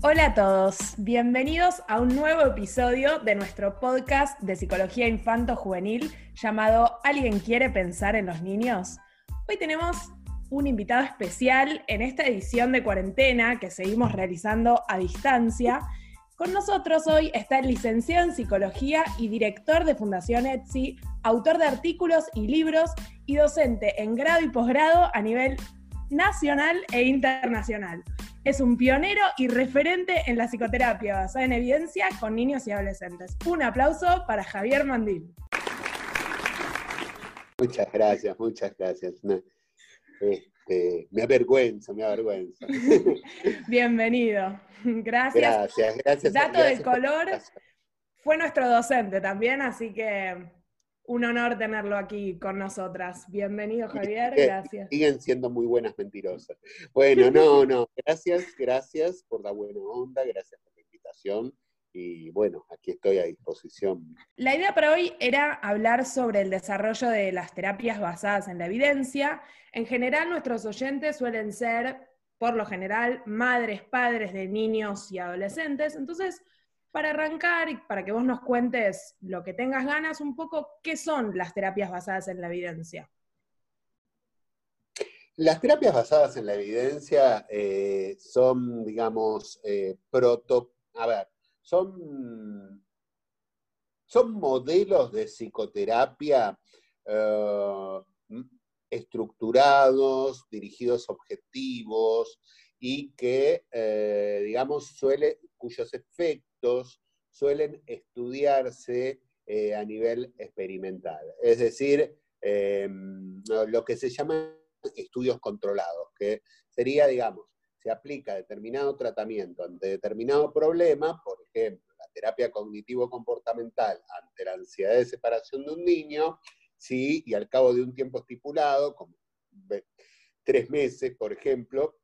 Hola a todos, bienvenidos a un nuevo episodio de nuestro podcast de psicología infanto-juvenil llamado ¿Alguien quiere pensar en los niños? Hoy tenemos un invitado especial en esta edición de cuarentena que seguimos realizando a distancia. Con nosotros hoy está el licenciado en psicología y director de Fundación Etsy, autor de artículos y libros y docente en grado y posgrado a nivel nacional e internacional. Es un pionero y referente en la psicoterapia basada en evidencia con niños y adolescentes. Un aplauso para Javier Mandil. Muchas gracias, muchas gracias. Este, me avergüenza, me avergüenza. Bienvenido. Gracias. Gracias, gracias. Dato de color fue nuestro docente también, así que un honor tenerlo aquí con nosotras. Bienvenido, Javier, gracias. Siguen siendo muy buenas mentirosas. Bueno, no, no, gracias, gracias por la buena onda, gracias por la invitación. Y bueno, aquí estoy a disposición. La idea para hoy era hablar sobre el desarrollo de las terapias basadas en la evidencia. En general, nuestros oyentes suelen ser, por lo general, madres, padres de niños y adolescentes. Entonces, para arrancar y para que vos nos cuentes lo que tengas ganas, un poco, ¿qué son las terapias basadas en la evidencia? Las terapias basadas en la evidencia eh, son, digamos, eh, proto... A ver, son, son modelos de psicoterapia eh, estructurados, dirigidos a objetivos y que, digamos, suele, cuyos efectos suelen estudiarse eh, a nivel experimental. Es decir, em, lo que se llama estudios controlados, que sería, digamos, se aplica determinado tratamiento ante determinado problema, por ejemplo, la terapia cognitivo-comportamental ante la ansiedad de separación de un niño, sí, y al cabo de un tiempo estipulado, como tres meses, por ejemplo,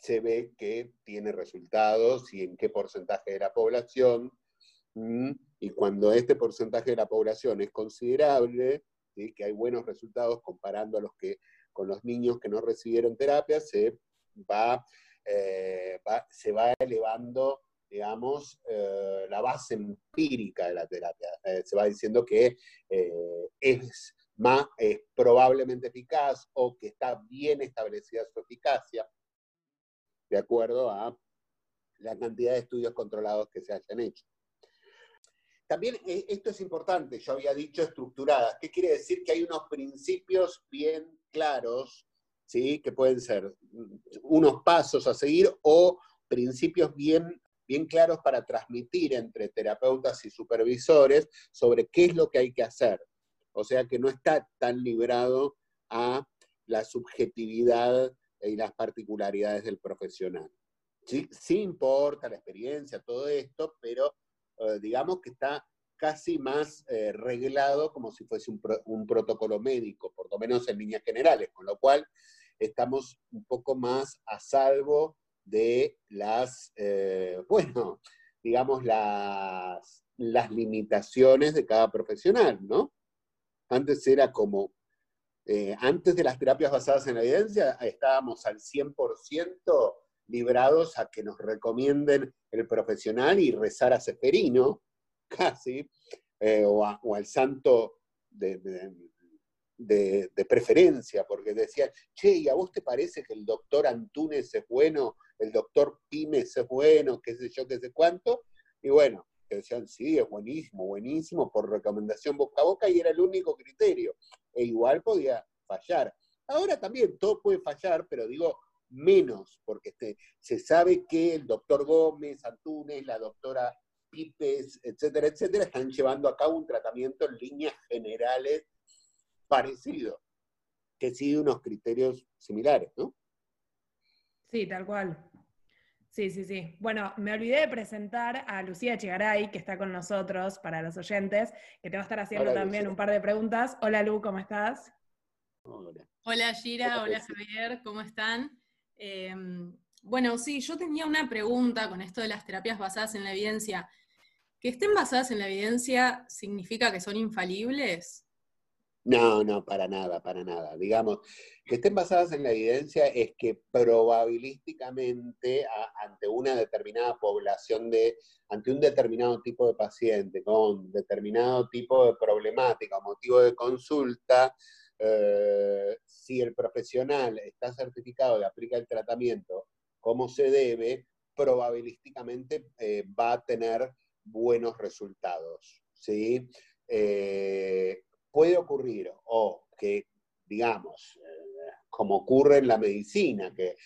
se ve que tiene resultados y en qué porcentaje de la población. Y cuando este porcentaje de la población es considerable, que hay buenos resultados comparando a los que con los niños que no recibieron terapia, se va, eh, se va elevando, digamos, eh, la base empírica de la terapia. Eh, se va diciendo que es, más, es probablemente eficaz o que está bien establecida su eficacia de acuerdo a la cantidad de estudios controlados que se hayan hecho. También eh, esto es importante, yo había dicho estructuradas. ¿Qué quiere decir? Que hay unos principios bien claros, ¿sí? que pueden ser unos pasos a seguir o principios bien, bien claros para transmitir entre terapeutas y supervisores sobre qué es lo que hay que hacer. O sea que no está tan librado a la subjetividad y las particularidades del profesional. Sí, sí importa la experiencia, todo esto, pero eh, digamos que está casi más eh, reglado como si fuese un, protocolo médico, por lo menos en líneas generales, con lo cual estamos un poco más a salvo de las, eh, bueno, digamos, las, las limitaciones de cada profesional, ¿no? Antes era como eh, antes de las terapias basadas en la evidencia, estábamos al 100% librados a que nos recomienden el profesional y rezar a Seferino, casi, eh, o, al santo de, preferencia, porque decían, che, ¿y a vos te parece que el doctor Antunes es bueno, el doctor Pimes es bueno, qué sé yo, qué sé cuánto? Y bueno, decían, sí, es buenísimo, buenísimo, por recomendación boca a boca, y era el único criterio. E igual podía fallar. Ahora también todo puede fallar, pero digo menos, porque este, se sabe que el doctor Gómez, Antunes, la doctora Pipes, etcétera, etcétera, están llevando a cabo un tratamiento en líneas generales parecido, que sigue unos criterios similares, ¿no? Sí, tal cual. Sí, sí, sí. Bueno, me olvidé de presentar a Lucía Chigaray, que está con nosotros para los oyentes, que te va a estar haciendo también un par de preguntas. Hola Lu, ¿cómo estás? Hola. Gira, hola Javier, ¿cómo están? Em, bueno, sí, yo tenía una pregunta con esto de las terapias basadas en la evidencia. ¿Que estén basadas en la evidencia significa que son infalibles? No, no, para nada, para nada. Digamos, que estén basadas en la evidencia es que probabilísticamente ante una determinada población de, ante un determinado tipo de paciente con determinado tipo de problemática o motivo de consulta, eh, si el profesional está certificado y aplica el tratamiento como se debe, probabilísticamente eh, va a tener buenos resultados. ¿sí? Eh, puede ocurrir o que, digamos, eh, como ocurre en la medicina, que,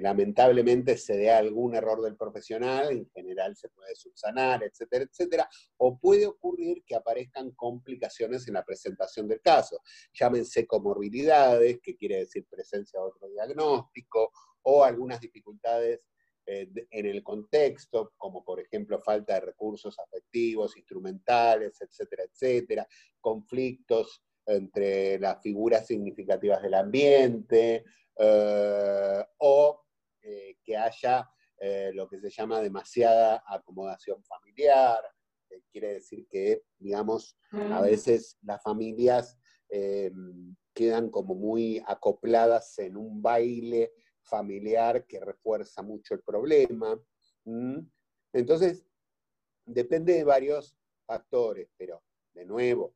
lamentablemente se dé algún error del profesional, en general se puede subsanar, etcétera, etcétera, o puede ocurrir que aparezcan complicaciones en la presentación del caso. Llámense comorbilidades, que quiere decir presencia de otro diagnóstico, o algunas dificultades eh, en el contexto, como por ejemplo falta de recursos afectivos, instrumentales, etcétera, etcétera, conflictos entre las figuras significativas del ambiente, eh, o eh, que haya lo que se llama demasiada acomodación familiar, quiere decir que, digamos, a mm. veces las familias quedan como muy acopladas en un baile familiar que refuerza mucho el problema. Entonces, depende de varios factores, pero de nuevo,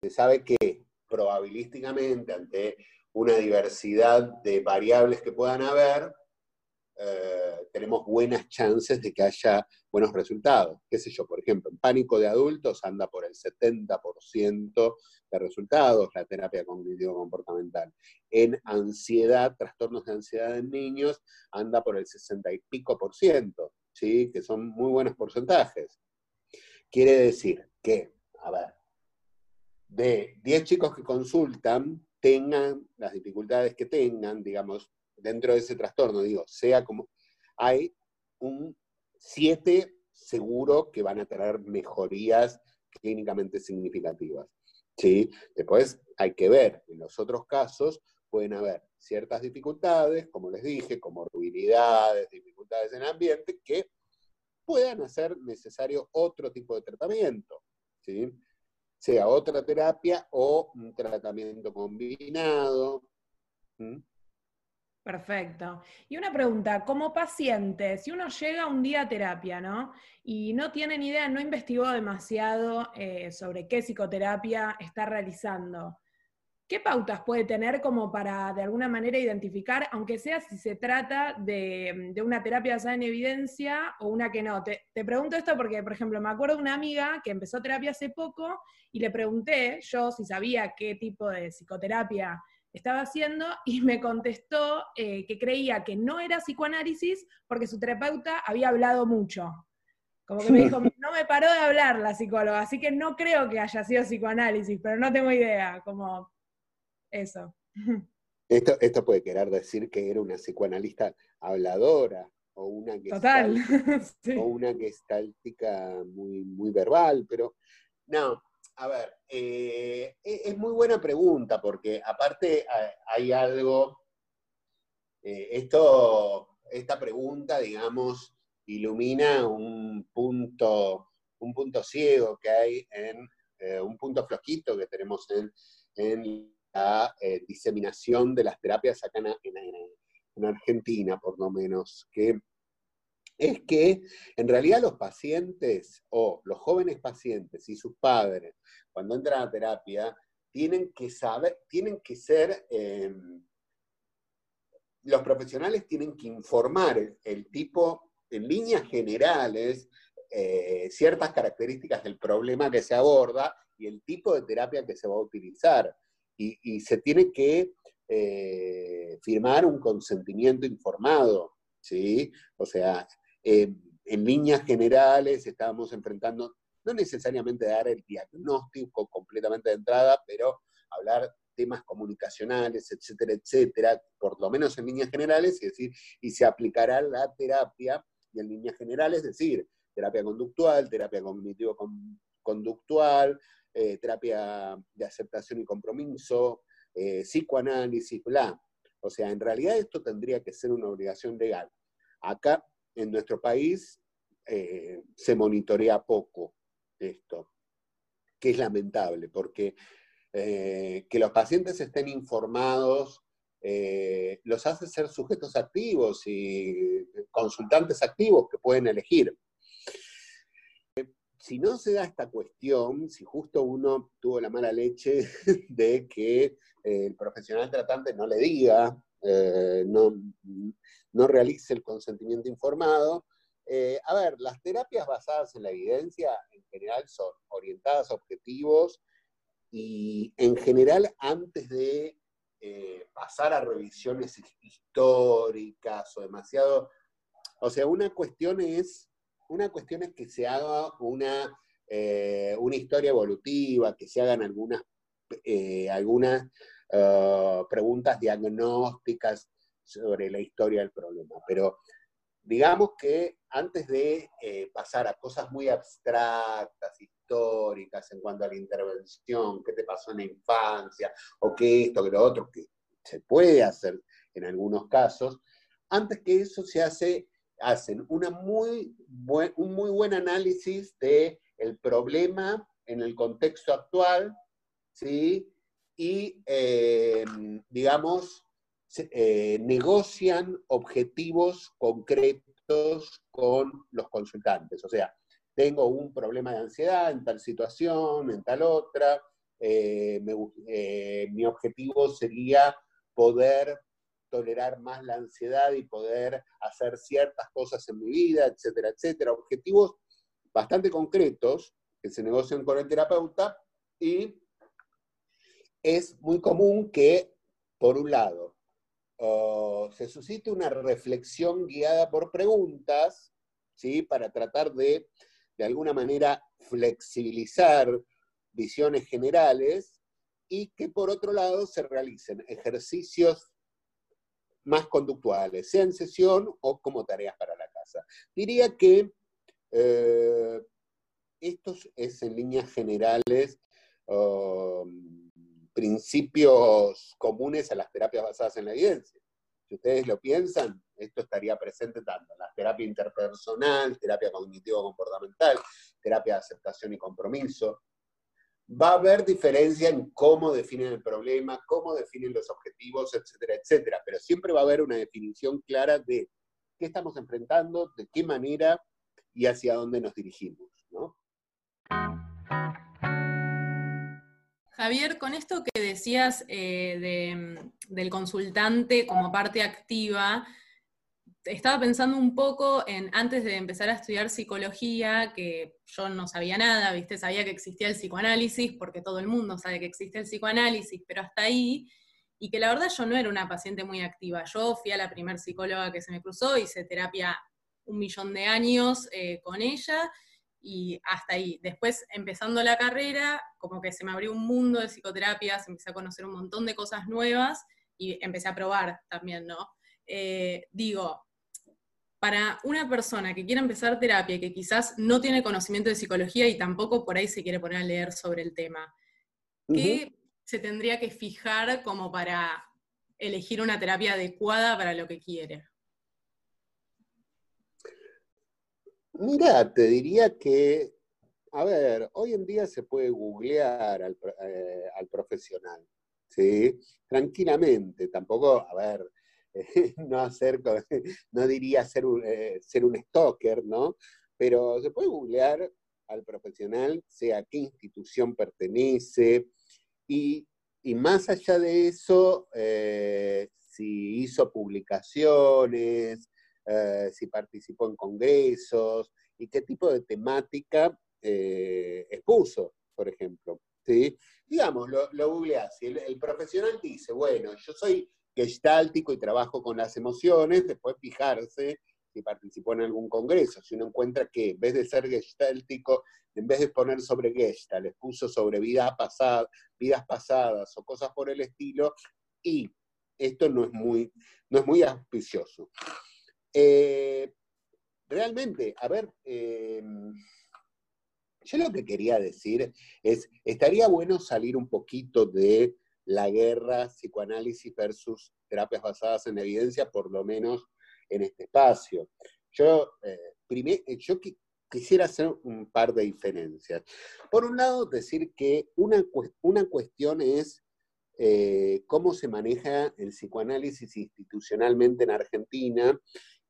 se sabe que probabilísticamente ante una diversidad de variables que puedan haber, eh, tenemos buenas chances de que haya buenos resultados. ¿Qué sé yo? Por ejemplo, en pánico de adultos anda por el 70% de resultados la terapia cognitivo-comportamental. En ansiedad, trastornos de ansiedad en niños, anda por el 60 y pico por ciento, ¿sí? que son muy buenos porcentajes. Quiere decir que, a ver, de 10 chicos que consultan, tengan las dificultades que tengan, digamos, dentro de ese trastorno, digo, sea como, hay un 7 seguro que van a tener mejorías clínicamente significativas. ¿sí? Después hay que ver, en los otros casos pueden haber ciertas dificultades, como les dije, comorbilidades, dificultades en el ambiente, que puedan hacer necesario otro tipo de tratamiento, ¿sí? sea otra terapia o un tratamiento combinado. Perfecto. Y una pregunta, como paciente, si uno llega un día a terapia, ¿no? Y no tiene ni idea, no investigó demasiado eh, sobre qué psicoterapia está realizando, ¿qué pautas puede tener como para de alguna manera identificar, aunque sea si se trata de, una terapia basada en evidencia o una que no? Te, te, pregunto esto porque, por ejemplo, me acuerdo de una amiga que empezó terapia hace poco y le pregunté yo si sabía qué tipo de psicoterapia estaba haciendo y me contestó eh, que creía que no era psicoanálisis porque su terapeuta había hablado mucho. Como que me dijo, no me paró de hablar la psicóloga, así que no creo que haya sido psicoanálisis, pero no tengo idea, como eso. Esto, esto puede querer decir que era una psicoanalista habladora o una que Total. o una gestáltica muy, muy verbal, pero no, a ver, eh, e-, es muy buena pregunta porque aparte hay algo, eh, esto, esta pregunta, digamos, ilumina un punto, un punto ciego que hay en, eh, un punto flojito que tenemos en, la diseminación de las terapias acá en, en Argentina, por lo menos, que es que en realidad los pacientes o los jóvenes pacientes y sus padres, cuando entran a terapia, tienen que saber, tienen que ser, em, los profesionales tienen que informar el, tipo, en líneas generales, eh, ciertas características del problema que se aborda y el tipo de terapia que se va a utilizar. Y, se tiene que eh, firmar un consentimiento informado, ¿sí? O sea, eh, en líneas generales estábamos enfrentando, no necesariamente dar el diagnóstico completamente de entrada, pero hablar temas comunicacionales, etcétera, etcétera, por lo menos en líneas generales, y decir, y se aplicará la terapia y en líneas generales, es decir, terapia conductual, terapia cognitivo-conductual, eh, terapia de aceptación y compromiso, eh, psicoanálisis, bla. O sea, en realidad esto tendría que ser una obligación legal. Acá en nuestro país eh, se monitorea poco esto, que es lamentable, porque eh, que los pacientes estén informados eh, los hace ser sujetos activos y consultantes activos que pueden elegir. Si no se da esta cuestión, si justo uno tuvo la mala leche de que el profesional tratante no le diga, no, no realice el consentimiento informado, eh, a ver, las terapias basadas en la evidencia en general son orientadas a objetivos y en general antes de eh, pasar a revisiones históricas o demasiado... O sea, una cuestión es, una cuestión es que se haga una, eh, una historia evolutiva, que se hagan algunas, algunas ah, preguntas diagnósticas sobre la historia del problema, pero digamos que antes de eh, pasar a cosas muy abstractas, históricas, en cuanto a la intervención, qué te pasó en la infancia, o qué esto, qué lo otro, que se puede hacer en algunos casos, antes que eso se hace, hacen una muy un muy buen análisis del el problema en el contexto actual, ¿sí? Y, eh, digamos, eh, negocian objetivos concretos con los consultantes. O sea, tengo un problema de ansiedad en tal situación, en tal otra. Eh, mi objetivo sería poder tolerar más la ansiedad y poder hacer ciertas cosas en mi vida, etcétera, etcétera. Objetivos bastante concretos que se negocian con el terapeuta y es muy común que, por un lado, se suscite una reflexión guiada por preguntas, ¿sí? para tratar de, de alguna manera, flexibilizar visiones generales y que por otro lado se realicen ejercicios más conductuales, sea en sesión o como tareas para la casa. Diría que eh, esto es en líneas generales um, principios comunes a las terapias basadas en la evidencia. Si ustedes lo piensan, esto estaría presente tanto en la terapia interpersonal, terapia cognitivo-comportamental, terapia de aceptación y compromiso. Va a haber diferencia en cómo definen el problema, cómo definen los objetivos, etcétera, etcétera, pero siempre va a haber una definición clara de qué estamos enfrentando, de qué manera y hacia dónde nos dirigimos. ¿no? Javier, con esto que decías eh, mm, del consultante como parte activa, estaba pensando un poco en, antes de empezar a estudiar psicología, que yo no sabía nada, ¿viste? Sabía que existía el psicoanálisis, porque todo el mundo sabe que existe el psicoanálisis, pero hasta ahí, y que la verdad yo no era una paciente muy activa. Yo fui a la primer psicóloga que se me cruzó, hice terapia un millón de años eh, con ella, y hasta ahí. Después, empezando la carrera, como que se me abrió un mundo de psicoterapias, empecé a conocer un montón de cosas nuevas y empecé a probar también, ¿no? Eh, digo, para una persona que quiera empezar terapia y que quizás no tiene conocimiento de psicología y tampoco por ahí se quiere poner a leer sobre el tema, ¿qué se tendría que fijar como para elegir una terapia adecuada para lo que quiere? Mira, te diría que, a ver, hoy en día se puede googlear al, eh, profesional, ¿sí? Tranquilamente, tampoco, a ver, no hacer, no diría ser un, eh, ser un stalker, ¿no? Pero se puede googlear al profesional, sea a qué institución pertenece, y, más allá de eso, eh, si hizo publicaciones, eh, si participó en congresos y qué tipo de temática eh, expuso, por ejemplo. ¿sí? Digamos, lo, lo googleás y el, profesional dice, bueno, yo soy gestáltico y trabajo con las emociones, después fijarse si participó en algún congreso, si uno encuentra que en vez de ser gestáltico, en vez de poner sobre gestalt, les puso sobre vida pasada, vidas pasadas o cosas por el estilo, y esto no es muy, no es muy auspicioso. Eh, realmente, a ver, eh, yo lo que quería decir es, estaría bueno salir un poquito de la guerra psicoanálisis versus terapias basadas en evidencia, por lo menos en este espacio. Yo, eh, yo quisiera hacer un par de diferencias. Por un lado, decir que una, una cuestión es eh, cómo se maneja el psicoanálisis institucionalmente en Argentina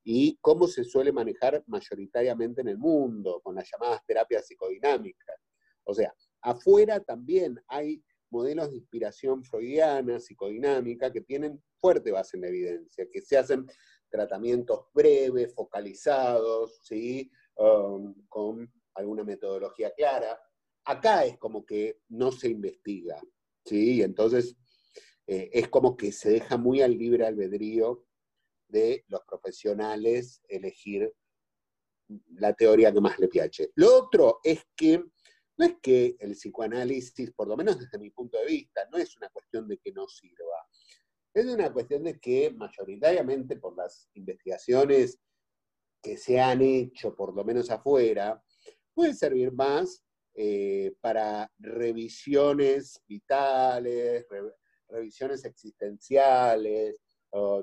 y cómo se suele manejar mayoritariamente en el mundo, con las llamadas terapias psicodinámicas. O sea, afuera también hay modelos de inspiración freudiana, psicodinámica, que tienen fuerte base en la evidencia, que se hacen tratamientos breves, focalizados, ¿sí? Um, con alguna metodología clara. Acá es como que no se investiga, ¿sí? Entonces eh, es como que se deja muy al libre albedrío de los profesionales elegir la teoría que más le piache. Lo otro es que no es que el psicoanálisis, por lo menos desde mi punto de vista, no es una cuestión de que no sirva. Es una cuestión de que mayoritariamente por las investigaciones que se han hecho, por lo menos afuera, puede servir más eh, para revisiones vitales, revisiones existenciales,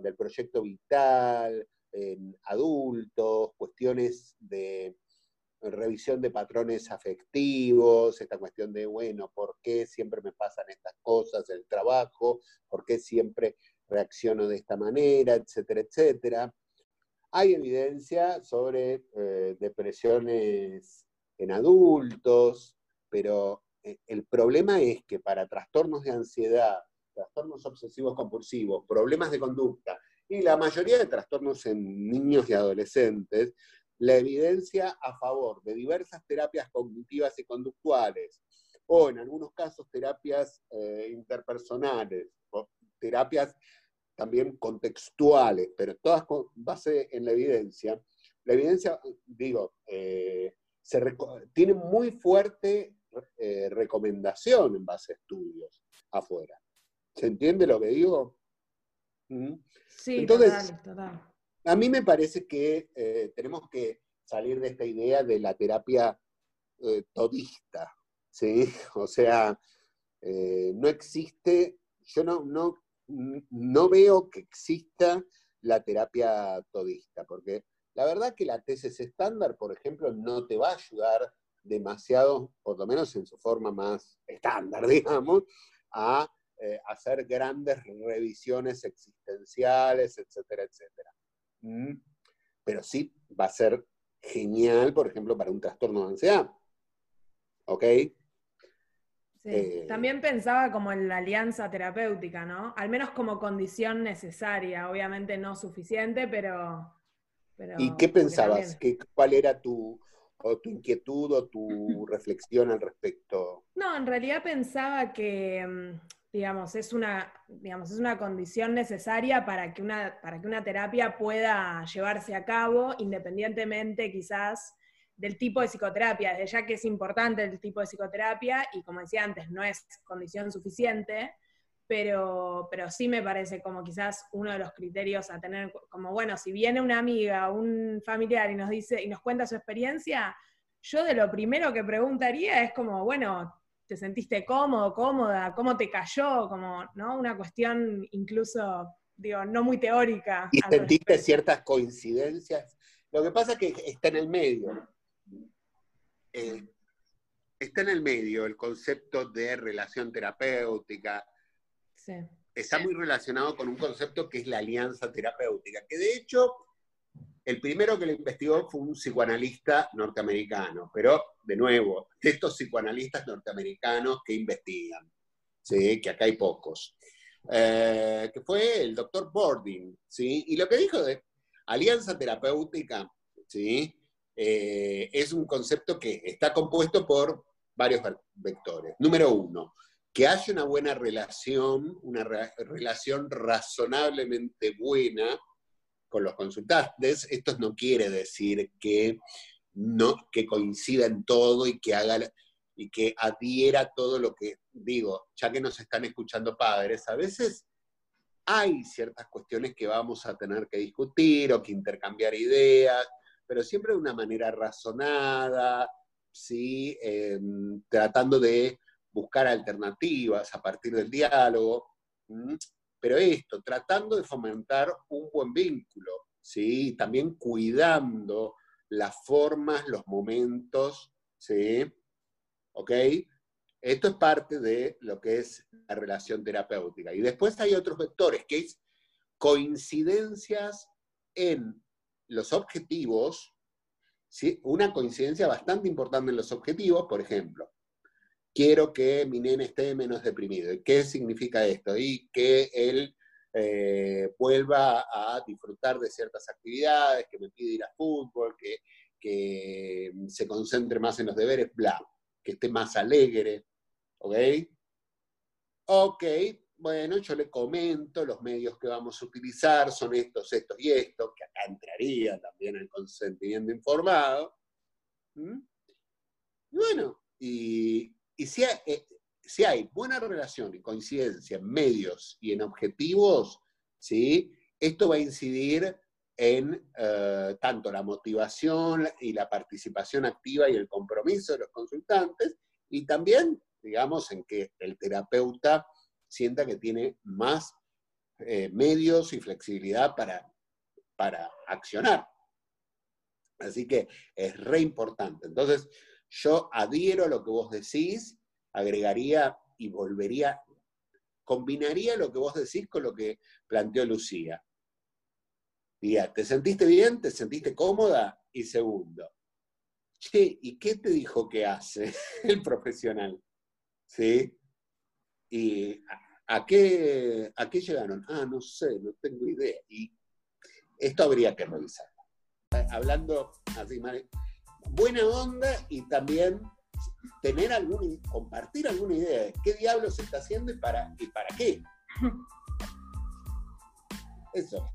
del proyecto vital, en adultos, cuestiones de revisión de patrones afectivos, esta cuestión de, bueno, ¿por qué siempre me pasan estas cosas, el trabajo? ¿Por qué siempre reacciono de esta manera? Etcétera, etcétera. Hay evidencia sobre eh, depresiones en adultos, pero eh, el problema es que para trastornos de ansiedad, trastornos obsesivos compulsivos, problemas de conducta y la mayoría de trastornos en niños y adolescentes, la evidencia a favor de diversas terapias cognitivas y conductuales, o en algunos casos terapias eh, interpersonales, o terapias también contextuales, pero todas con base en la evidencia. La evidencia, digo, eh, tiene muy fuerte eh, recomendación en base a estudios afuera. ¿Se entiende lo que digo? ¿Mm? Sí, Entonces, total. A mí me parece que eh, tenemos que salir de esta idea de la terapia eh, todista, ¿sí? O sea, eh, no existe, yo no, no, no veo que exista la terapia todista, porque la verdad que la tesis estándar, por ejemplo, no te va a ayudar demasiado, por lo menos en su forma más estándar, digamos, a hacer grandes revisiones existenciales, etcétera, etcétera. Mm. Pero sí va a ser genial, por ejemplo, para un trastorno de ansiedad. ¿Ok? Eh, También pensaba como en la alianza terapéutica, ¿no? Al menos como condición necesaria, obviamente no suficiente, pero... ¿Y qué pensabas? ¿Cuál era tu, tu inquietud o tu reflexión al respecto? No, en realidad pensaba que mm, digamos, es una, digamos, es una condición necesaria para que, una, para que una terapia pueda llevarse a cabo, independientemente quizás del tipo de psicoterapia, desde ya que es importante el tipo de psicoterapia y como decía antes, no es condición suficiente, pero, pero sí me parece como quizás uno de los criterios a tener, como bueno, si viene una amiga, un familiar y nos dice y nos cuenta su experiencia, yo de lo primero que preguntaría es como, bueno, te sentiste cómodo, cómoda, cómo te cayó, como, ¿no? Una cuestión incluso, digo, no muy teórica. Y sentiste ciertas coincidencias. Lo que pasa es que está en el medio. Eh, está en el medio el concepto de relación terapéutica. Sí. Está muy relacionado con un concepto que es la alianza terapéutica, que de hecho el primero que lo investigó fue un psicoanalista norteamericano, pero de nuevo, de estos psicoanalistas norteamericanos que investigan, ¿sí? que acá hay pocos, eh, que fue el doctor Bording, ¿sí? y lo que dijo de alianza terapéutica ¿sí? Eh, es un concepto que está compuesto por varios vectores. Número uno, que haya una buena relación, una relación razonablemente buena con los consultantes. Esto no quiere decir que, no, que coincida en todo y que haga y que adhiera todo lo que digo, ya que nos están escuchando padres, a veces hay ciertas cuestiones que vamos a tener que discutir o que intercambiar ideas, pero siempre de una manera razonada, ¿sí? Em, tratando de buscar alternativas a partir del diálogo pero esto, tratando de fomentar un buen vínculo, ¿sí? También cuidando las formas, los momentos, ¿sí? ¿Ok? Esto es parte de lo que es la relación terapéutica. Y después hay otros vectores, que es coincidencias en los objetivos, ¿sí? una coincidencia bastante importante en los objetivos, por ejemplo, quiero que mi nene esté menos deprimido. ¿Y qué significa esto? Y que él eh, vuelva a disfrutar de ciertas actividades, que me pide ir a fútbol, que, que se concentre más en los deberes, bla, que esté más alegre, ¿ok? Ok, bueno, yo le comento los medios que vamos a utilizar, son estos, estos y estos, que acá entraría también el consentimiento informado. ¿Mm? Bueno, y, hay, eh, si hay buena relación y coincidencia en medios y en objetivos, ¿sí? esto va a incidir en eh, tanto la motivación y la participación activa y el compromiso de los consultantes, y también, digamos, en que el terapeuta sienta que tiene más eh, medios y flexibilidad para, para accionar. Así que es re importante. Entonces, yo adhiero a lo que vos decís, agregaría y volvería, combinaría lo que vos decís con lo que planteó Lucía. Diga, ¿te sentiste bien? ¿Te sentiste cómoda? Y segundo, che, ¿y qué te dijo que hace el profesional? ¿Sí? ¿Y a, qué, a qué llegaron? Ah, no sé, no tengo idea. Y esto habría que revisar. Hablando así, buena onda y también tener algún, compartir alguna idea de qué diablos se está haciendo y para, y para qué. Eso.